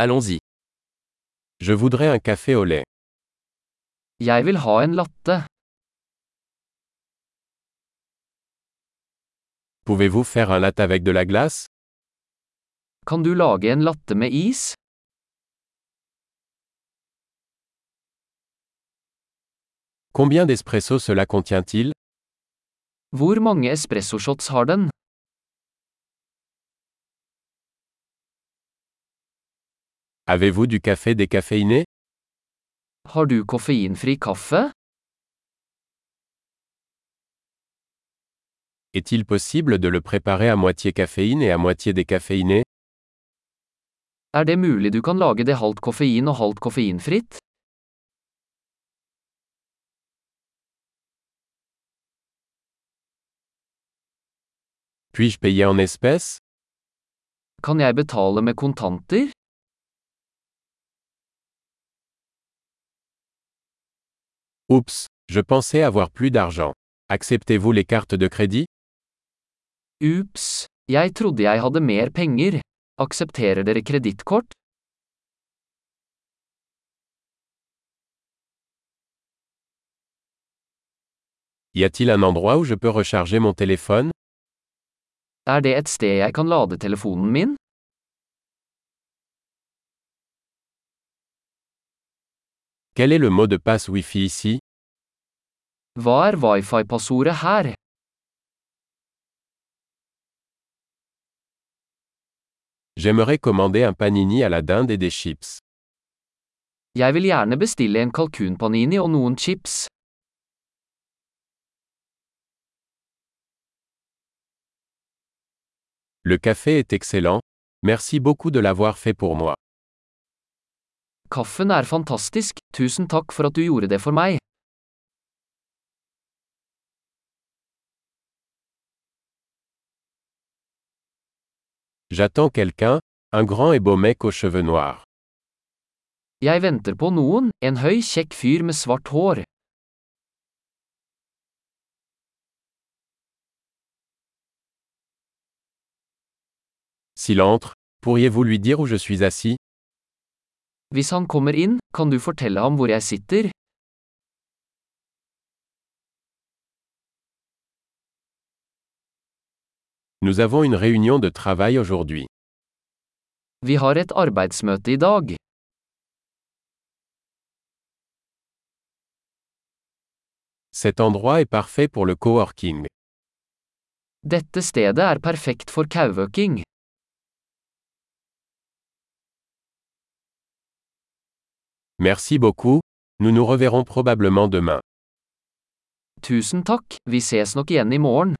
Allons-y. Je voudrais un café au lait. Jeg vil ha en latte. Pouvez-vous faire un latte avec de la glace? Kan du lage en latte med is? Combien d'espresso cela contient-il? Hvor mange espressoshots har den? Avez-vous du café décaféiné? Har du koffeinfri kaffe? Est-il possible de le préparer à moitié caféine et à moitié décaféiné? Er det mulig du kan lage det halvt koffein og halvt koffeinfritt? Puis-je payer en espèces? Kan jeg betale med kontanter? Oups, je pensais avoir plus d'argent. Acceptez-vous les cartes de crédit? Ups, jeg trodde jeg hadde mer penger. Aksepterer dere kredittkort? Y a-t-il un endroit où je peux recharger mon téléphone? Er det et sted jeg kan lade telefonen min? Quel est le mot de passe Wi-Fi ici? Hva er wifi-passordet her? J'aimerais commander un panini à la dinde et des chips. Jeg vil gjerne bestille en kalkunpanini og noen chips. Le café est excellent. Merci beaucoup de l'avoir fait pour moi. Kaffen er fantastisk, tusen takk for at du gjorde det for meg. J'attends quelqu'un, un grand et beau mec aux cheveux noirs. Jeg venter på noen, en høy, kjekk fyr med svart hår. S'il entre, pourriez-vous lui dire où je suis assis? Hvis han kommer inn, kan du fortelle ham hvor jeg sitter? Nous avons une réunion de travail aujourd'hui. Vi har et arbeidsmøte i dag. Cet endroit est parfait pour le coworking. Dette stedet er perfekt for kauøking. Merci beaucoup, nous nous reverrons probablement demain. Vi ses nok morgen.